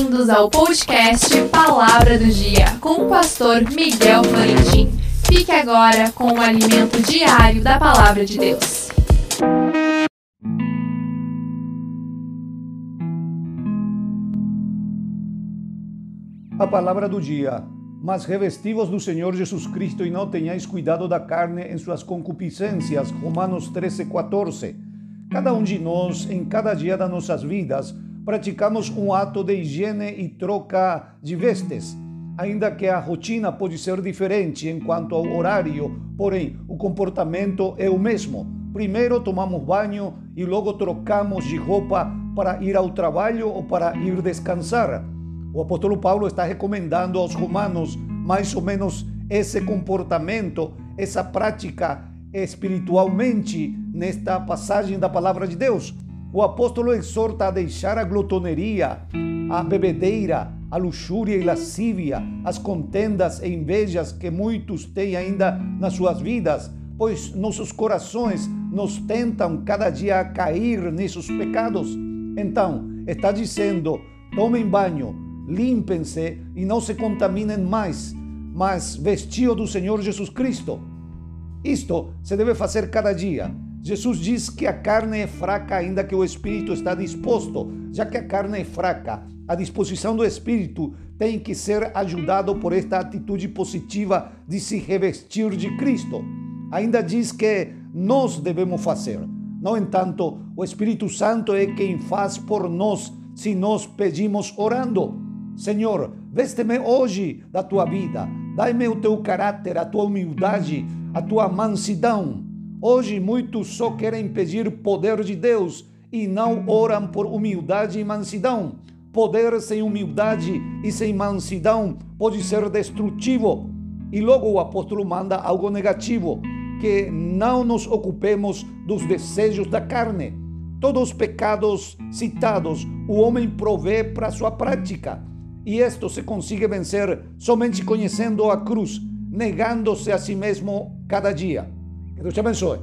Bem-vindos ao podcast Palavra do Dia com o pastor Miguel Florentin. Fique agora com o alimento diário da Palavra de Deus. A palavra do dia. Mas revestivos do Senhor Jesus Cristo e não tenhais cuidado da carne em suas concupiscências. Romanos 13, 14. Cada um de nós, em cada dia das nossas vidas, praticamos um ato de higiene e troca de vestes. Ainda que a rotina pode ser diferente em quanto ao horário, porém o comportamento é o mesmo. Primeiro tomamos banho e logo trocamos de roupa para ir ao trabalho ou para ir descansar. O apóstolo Paulo está recomendando aos romanos mais ou menos esse comportamento, essa prática espiritualmente nesta passagem da palavra de Deus. O apóstolo exorta a deixar a glotoneria, a bebedeira, a luxúria e lascívia, as contendas e invejas que muitos têm ainda nas suas vidas, pois nossos corações nos tentam cada dia a cair nesses pecados. Então, está dizendo: tomem banho, limpem-se e não se contaminem mais, mas vestido do Senhor Jesus Cristo. Isto se deve fazer cada dia. Jesus diz que a carne é fraca, ainda que o espírito está disposto. Já que a carne é fraca, a disposição do espírito tem que ser ajudado por esta atitude positiva de se revestir de Cristo. Ainda diz que nós devemos fazer. No entanto, o Espírito Santo é quem faz por nós se nós pedimos orando. Senhor, veste-me hoje da tua vida, dai-me o teu caráter, a tua humildade, a tua mansidão. Hoje muitos só querem pedir poder de Deus e não oram por humildade e mansidão. Poder sem humildade e sem mansidão pode ser destrutivo. E logo o apóstolo manda algo negativo, que não nos ocupemos dos desejos da carne. Todos os pecados citados o homem provê para sua prática. E isto se consigue vencer somente conhecendo a cruz, negando-se a si mesmo cada dia. Que Deus te abençoe.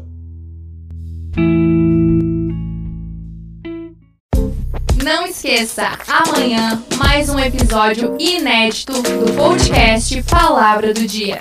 Não esqueça, amanhã mais um episódio inédito do podcast Palavra do Dia.